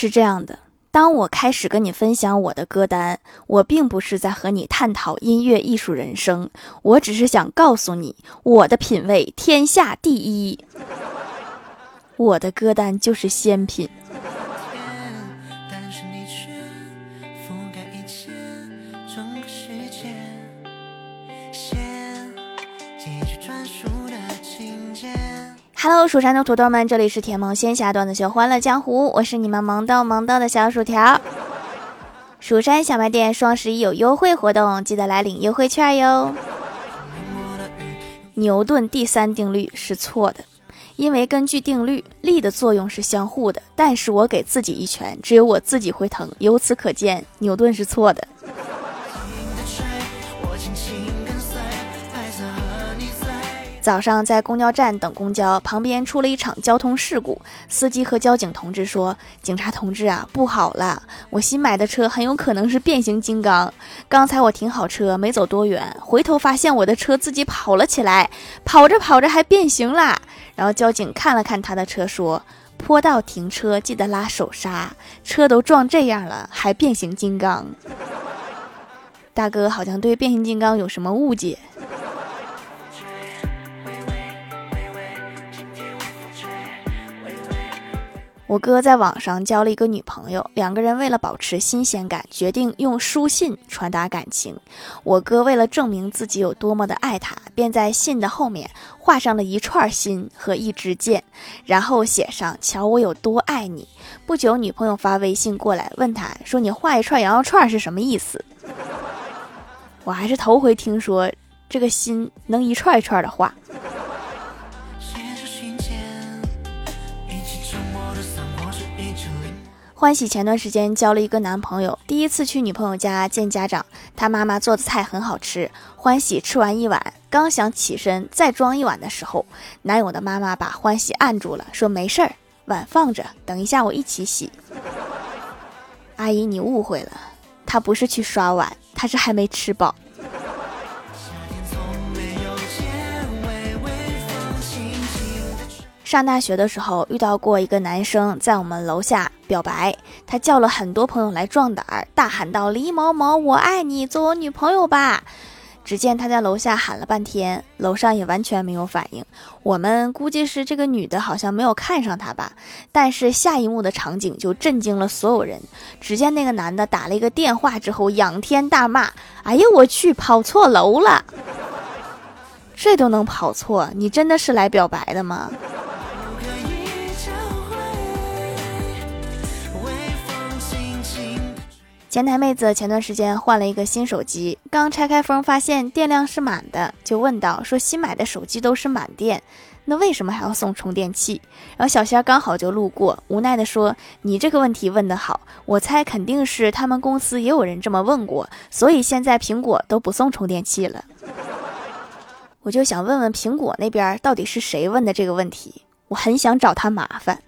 是这样的。当我开始跟你分享我的歌单，我并不是在和你探讨音乐艺术人生，我只是想告诉你，我的品味天下第一，我的歌单就是仙品。Hello，蜀山的土豆们，这里是甜萌仙侠段子秀《欢乐江湖》，我是你们萌豆萌豆的小薯条。蜀山小卖店双十一有优惠活动，记得来领优惠券哟。牛顿第三定律是错的，因为根据定律，力的作用是相互的。但是我给自己一拳，只有我自己会疼。由此可见，牛顿是错的。早上在公交站等公交，旁边出了一场交通事故。司机和交警同志说：“警察同志啊，不好了，我新买的车很有可能是变形金刚。刚才我停好车，没走多远，回头发现我的车自己跑了起来，跑着跑着还变形啦。”然后交警看了看他的车，说：“坡道停车记得拉手刹，车都撞这样了，还变形金刚。”大哥好像对变形金刚有什么误解。我哥在网上交了一个女朋友，两个人为了保持新鲜感，决定用书信传达感情。我哥为了证明自己有多么的爱她，便在信的后面画上了一串心和一支箭，然后写上“瞧我有多爱你”。不久，女朋友发微信过来，问他说：“你画一串羊肉串是什么意思？”我还是头回听说这个心能一串一串的画。欢喜前段时间交了一个男朋友，第一次去女朋友家见家长，他妈妈做的菜很好吃。欢喜吃完一碗，刚想起身再装一碗的时候，男友的妈妈把欢喜按住了，说：“没事儿，碗放着，等一下我一起洗。”阿姨，你误会了，他不是去刷碗，他是还没吃饱。上大学的时候遇到过一个男生在我们楼下表白，他叫了很多朋友来壮胆儿，大喊道：“李某某，我爱你，做我女朋友吧！”只见他在楼下喊了半天，楼上也完全没有反应。我们估计是这个女的好像没有看上他吧。但是下一幕的场景就震惊了所有人。只见那个男的打了一个电话之后，仰天大骂：“哎呀，我去，跑错楼了！这都能跑错？你真的是来表白的吗？”前台妹子前段时间换了一个新手机，刚拆开封发现电量是满的，就问道：“说新买的手机都是满电，那为什么还要送充电器？”然后小仙刚好就路过，无奈的说：“你这个问题问得好，我猜肯定是他们公司也有人这么问过，所以现在苹果都不送充电器了。”我就想问问苹果那边到底是谁问的这个问题，我很想找他麻烦。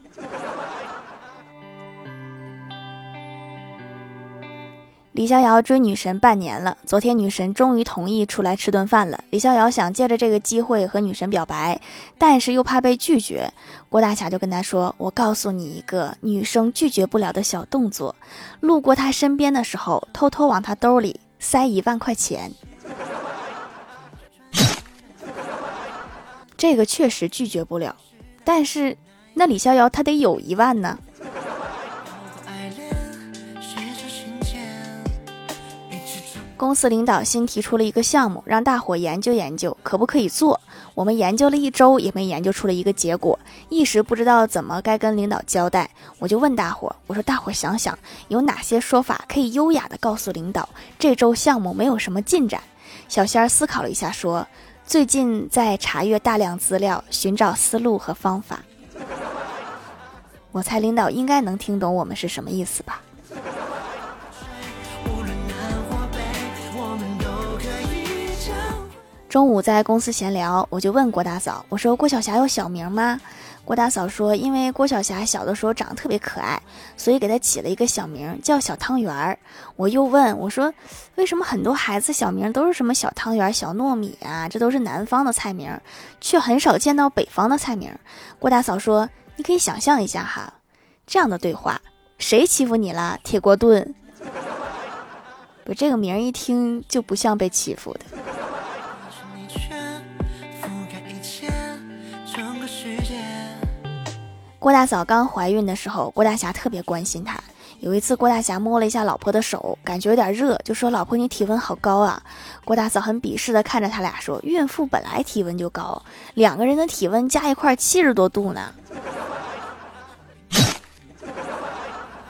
李逍遥追女神半年了，昨天女神终于同意出来吃顿饭了。李逍遥想借着这个机会和女神表白，但是又怕被拒绝。郭大侠就跟他说：“我告诉你一个女生拒绝不了的小动作，路过他身边的时候，偷偷往他兜里塞一万块钱。”这个确实拒绝不了，但是那李逍遥他得有一万呢。公司领导新提出了一个项目，让大伙研究研究可不可以做。我们研究了一周，也没研究出了一个结果，一时不知道怎么该跟领导交代。我就问大伙：“我说大伙想想，有哪些说法可以优雅的告诉领导，这周项目没有什么进展？”小仙儿思考了一下，说：“最近在查阅大量资料，寻找思路和方法。”我猜领导应该能听懂我们是什么意思吧。中午在公司闲聊，我就问郭大嫂：“我说郭晓霞有小名吗？”郭大嫂说：“因为郭晓霞小的时候长得特别可爱，所以给她起了一个小名叫小汤圆儿。”我又问我说：“为什么很多孩子小名都是什么小汤圆、小糯米啊？这都是南方的菜名，却很少见到北方的菜名。”郭大嫂说：“你可以想象一下哈，这样的对话：谁欺负你了？铁锅炖。不，这个名一听就不像被欺负的。郭大嫂刚怀孕的时候，郭大侠特别关心她。有一次，郭大侠摸了一下老婆的手，感觉有点热，就说：“老婆，你体温好高啊！”郭大嫂很鄙视的看着他俩说：“孕妇本来体温就高，两个人的体温加一块七十多度呢。”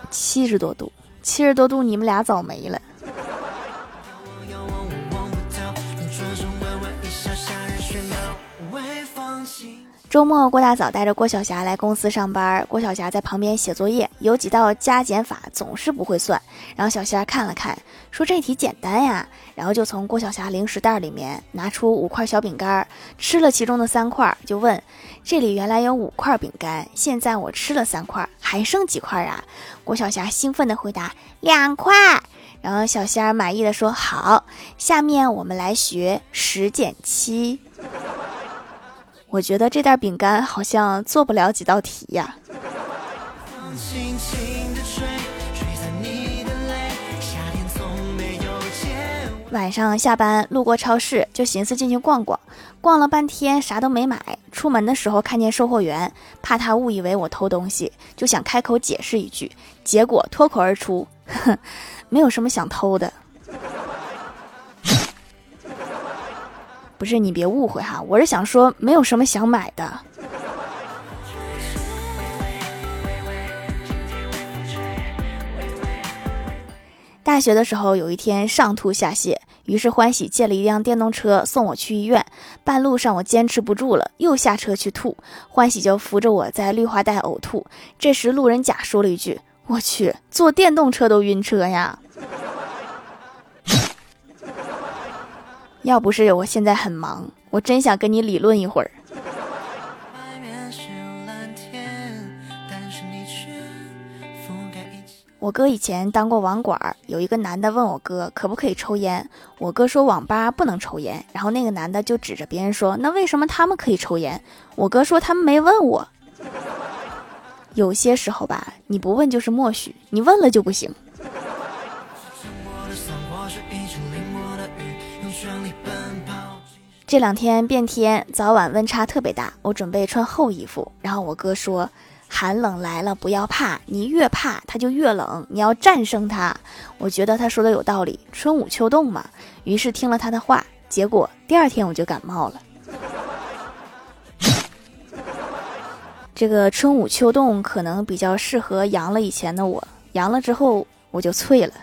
七十多度，七十多度，你们俩早没了。周末，郭大嫂带着郭晓霞来公司上班。郭晓霞在旁边写作业，有几道加减法总是不会算。然后小仙看了看，说这题简单呀。然后就从郭晓霞零食袋里面拿出五块小饼干，吃了其中的三块，就问：“这里原来有五块饼干，现在我吃了三块，还剩几块啊？”郭晓霞兴奋地回答：“两块。”然后小仙儿满意的说：“好，下面我们来学十减七。”我觉得这袋饼干好像做不了几道题呀。晚上下班路过超市，就寻思进去逛逛，逛了半天啥都没买。出门的时候看见售货员，怕他误以为我偷东西，就想开口解释一句，结果脱口而出：“哼，没有什么想偷的。”不是你别误会哈，我是想说没有什么想买的。大学的时候有一天上吐下泻，于是欢喜借了一辆电动车送我去医院。半路上我坚持不住了，又下车去吐，欢喜就扶着我在绿化带呕吐。这时路人甲说了一句：“我去，坐电动车都晕车呀。”要不是我现在很忙，我真想跟你理论一会儿。我哥以前当过网管，有一个男的问我哥可不可以抽烟，我哥说网吧不能抽烟，然后那个男的就指着别人说，那为什么他们可以抽烟？我哥说他们没问我。有些时候吧，你不问就是默许，你问了就不行。这两天变天，早晚温差特别大，我准备穿厚衣服。然后我哥说：“寒冷来了，不要怕，你越怕它就越冷，你要战胜它。”我觉得他说的有道理，春捂秋冻嘛。于是听了他的话，结果第二天我就感冒了。这个春捂秋冻可能比较适合阳了以前的我，阳了之后我就脆了。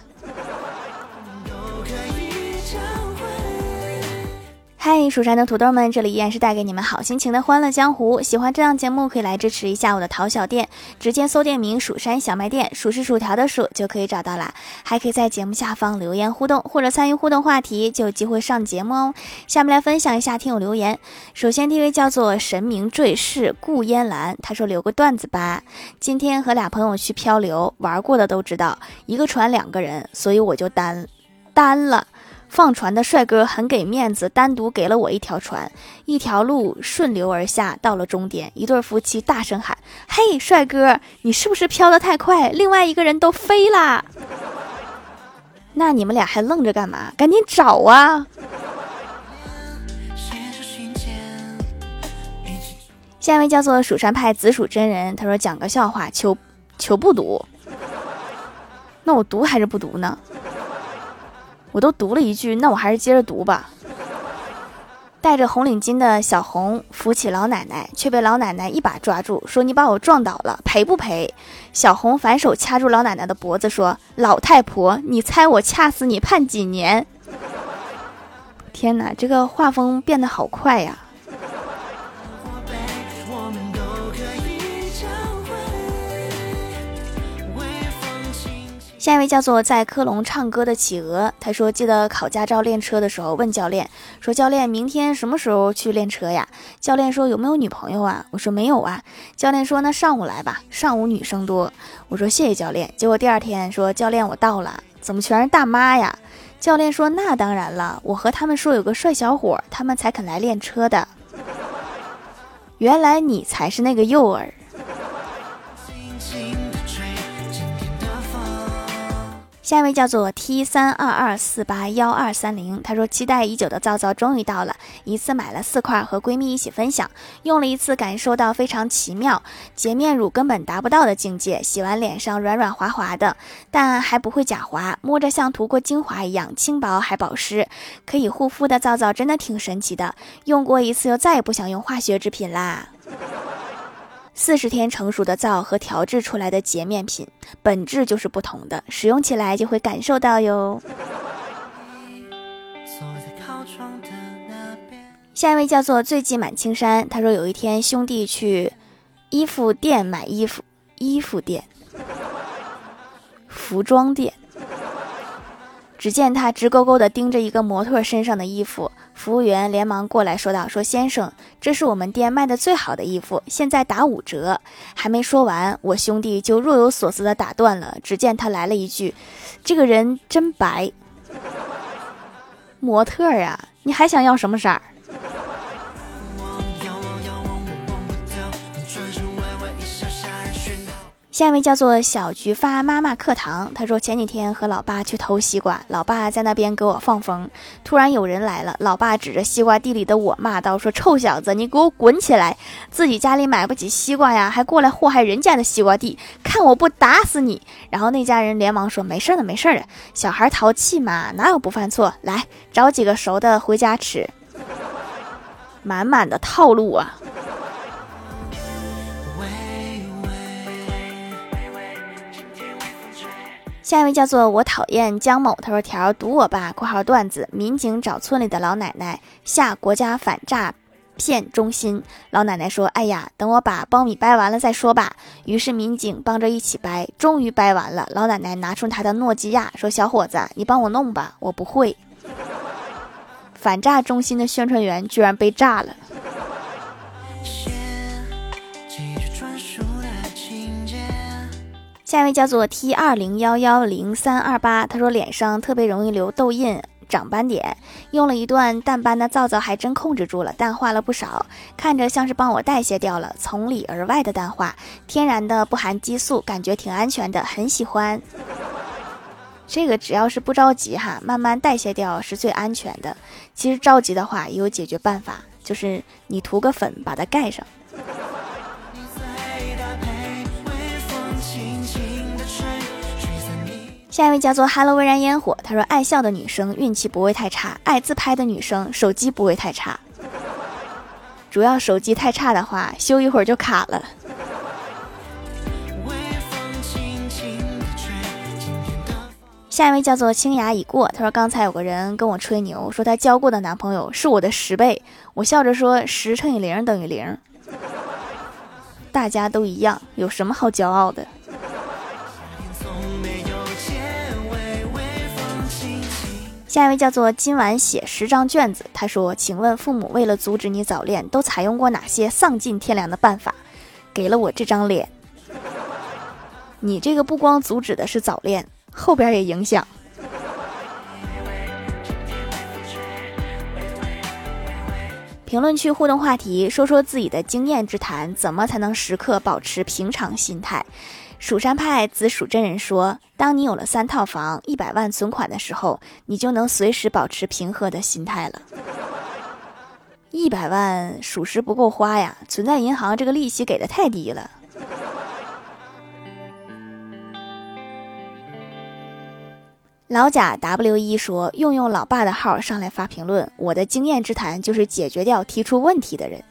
嗨，蜀山的土豆们，这里依然是带给你们好心情的欢乐江湖。喜欢这档节目，可以来支持一下我的淘小店，直接搜店名“蜀山小卖店”，数是薯条的数就可以找到啦。还可以在节目下方留言互动，或者参与互动话题，就有机会上节目哦。下面来分享一下听友留言。首先，第一位叫做神明坠世顾烟兰，他说留个段子吧。今天和俩朋友去漂流，玩过的都知道，一个船两个人，所以我就单单了。放船的帅哥很给面子，单独给了我一条船，一条路顺流而下，到了终点，一对夫妻大声喊：“嘿，帅哥，你是不是飘得太快？另外一个人都飞啦！”那你们俩还愣着干嘛？赶紧找啊！下一位叫做蜀山派紫薯真人，他说讲个笑话，求求不读。那我读还是不读呢？我都读了一句，那我还是接着读吧。戴着红领巾的小红扶起老奶奶，却被老奶奶一把抓住，说：“你把我撞倒了，赔不赔？”小红反手掐住老奶奶的脖子，说：“老太婆，你猜我掐死你判几年？”天哪，这个画风变得好快呀！下一位叫做在科隆唱歌的企鹅，他说：“记得考驾照练车的时候，问教练说：‘教练，明天什么时候去练车呀？’教练说：‘有没有女朋友啊？’我说：‘没有啊。’教练说：‘那上午来吧，上午女生多。’我说：‘谢谢教练。’结果第二天说：‘教练，我到了，怎么全是大妈呀？’教练说：‘那当然了，我和他们说有个帅小伙，他们才肯来练车的。原来你才是那个诱饵。”下一位叫做 T 三二二四八幺二三零，他说期待已久的皂皂终于到了，一次买了四块，和闺蜜一起分享，用了一次，感受到非常奇妙，洁面乳根本达不到的境界，洗完脸上软软滑滑的，但还不会假滑，摸着像涂过精华一样轻薄还保湿，可以护肤的皂皂真的挺神奇的，用过一次又再也不想用化学制品啦。四十天成熟的皂和调制出来的洁面品本质就是不同的，使用起来就会感受到哟。下一位叫做醉迹满青山，他说有一天兄弟去衣服店买衣服，衣服店，服装店，只见他直勾勾地盯着一个模特身上的衣服。服务员连忙过来说道：“说先生，这是我们店卖的最好的衣服，现在打五折。”还没说完，我兄弟就若有所思地打断了。只见他来了一句：“这个人真白，模特儿呀，你还想要什么色儿？”下一位叫做小菊发妈妈课堂，他说前几天和老爸去偷西瓜，老爸在那边给我放风，突然有人来了，老爸指着西瓜地里的我骂道：“说臭小子，你给我滚起来！自己家里买不起西瓜呀，还过来祸害人家的西瓜地，看我不打死你！”然后那家人连忙说：“没事的，没事的，小孩淘气嘛，哪有不犯错？来找几个熟的回家吃。”满满的套路啊！下一位叫做我讨厌江某，他说条堵我吧（括号段子）。民警找村里的老奶奶下国家反诈骗中心，老奶奶说：“哎呀，等我把苞米掰完了再说吧。”于是民警帮着一起掰，终于掰完了。老奶奶拿出她的诺基亚，说：“小伙子，你帮我弄吧，我不会。”反诈中心的宣传员居然被炸了。下一位叫做 T 二零幺幺零三二八，他说脸上特别容易留痘印、长斑点，用了一段淡斑的皂皂还真控制住了，淡化了不少，看着像是帮我代谢掉了，从里而外的淡化，天然的不含激素，感觉挺安全的，很喜欢。这个只要是不着急哈，慢慢代谢掉是最安全的。其实着急的话也有解决办法，就是你涂个粉把它盖上。下一位叫做 Hello 微燃烟火，他说爱笑的女生运气不会太差，爱自拍的女生手机不会太差。主要手机太差的话，修一会儿就卡了。下一位叫做清雅已过，他说刚才有个人跟我吹牛，说他交过的男朋友是我的十倍，我笑着说十乘以零等于零，大家都一样，有什么好骄傲的？下一位叫做今晚写十张卷子。他说：“请问父母为了阻止你早恋，都采用过哪些丧尽天良的办法？给了我这张脸。你这个不光阻止的是早恋，后边也影响。”评论区互动话题：说说自己的经验之谈，怎么才能时刻保持平常心态？蜀山派紫蜀真人说：“当你有了三套房、一百万存款的时候，你就能随时保持平和的心态了。一百万属实不够花呀，存在银行这个利息给的太低了。”老贾 W 一说：“用用老爸的号上来发评论，我的经验之谈就是解决掉提出问题的人。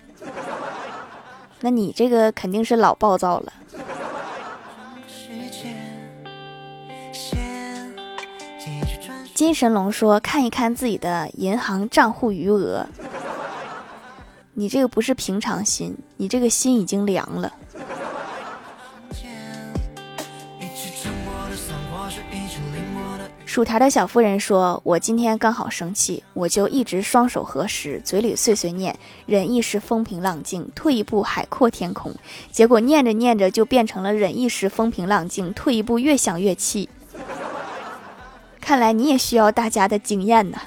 那你这个肯定是老暴躁了。”金神龙说：“看一看自己的银行账户余额，你这个不是平常心，你这个心已经凉了。”薯条的小夫人说：“我今天刚好生气，我就一直双手合十，嘴里碎碎念，忍一时风平浪静，退一步海阔天空。结果念着念着就变成了忍一时风平浪静，退一步越想越气。”看来你也需要大家的经验呢。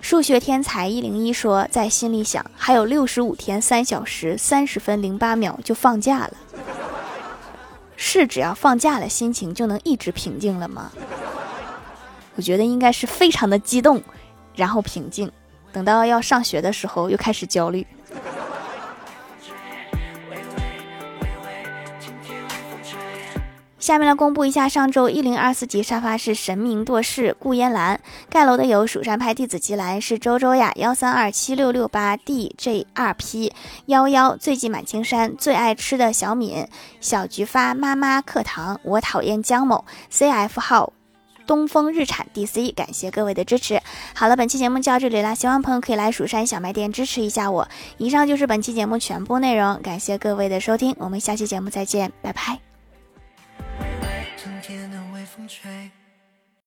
数学天才一零一说，在心里想，还有六十五天三小时三十分零八秒就放假了。是只要放假了，心情就能一直平静了吗？我觉得应该是非常的激动，然后平静，等到要上学的时候又开始焦虑。下面来公布一下上周一零二四级沙发是神明堕世顾烟兰盖楼的有蜀山派弟子吉兰是周周呀幺三二七六六八 D J 二 P 幺幺最近满青山最爱吃的小敏小菊发妈妈课堂我讨厌姜某 C F 号东风日产 D C 感谢各位的支持。好了，本期节目就到这里了，希望朋友可以来蜀山小卖店支持一下我。以上就是本期节目全部内容，感谢各位的收听，我们下期节目再见，拜拜。吹。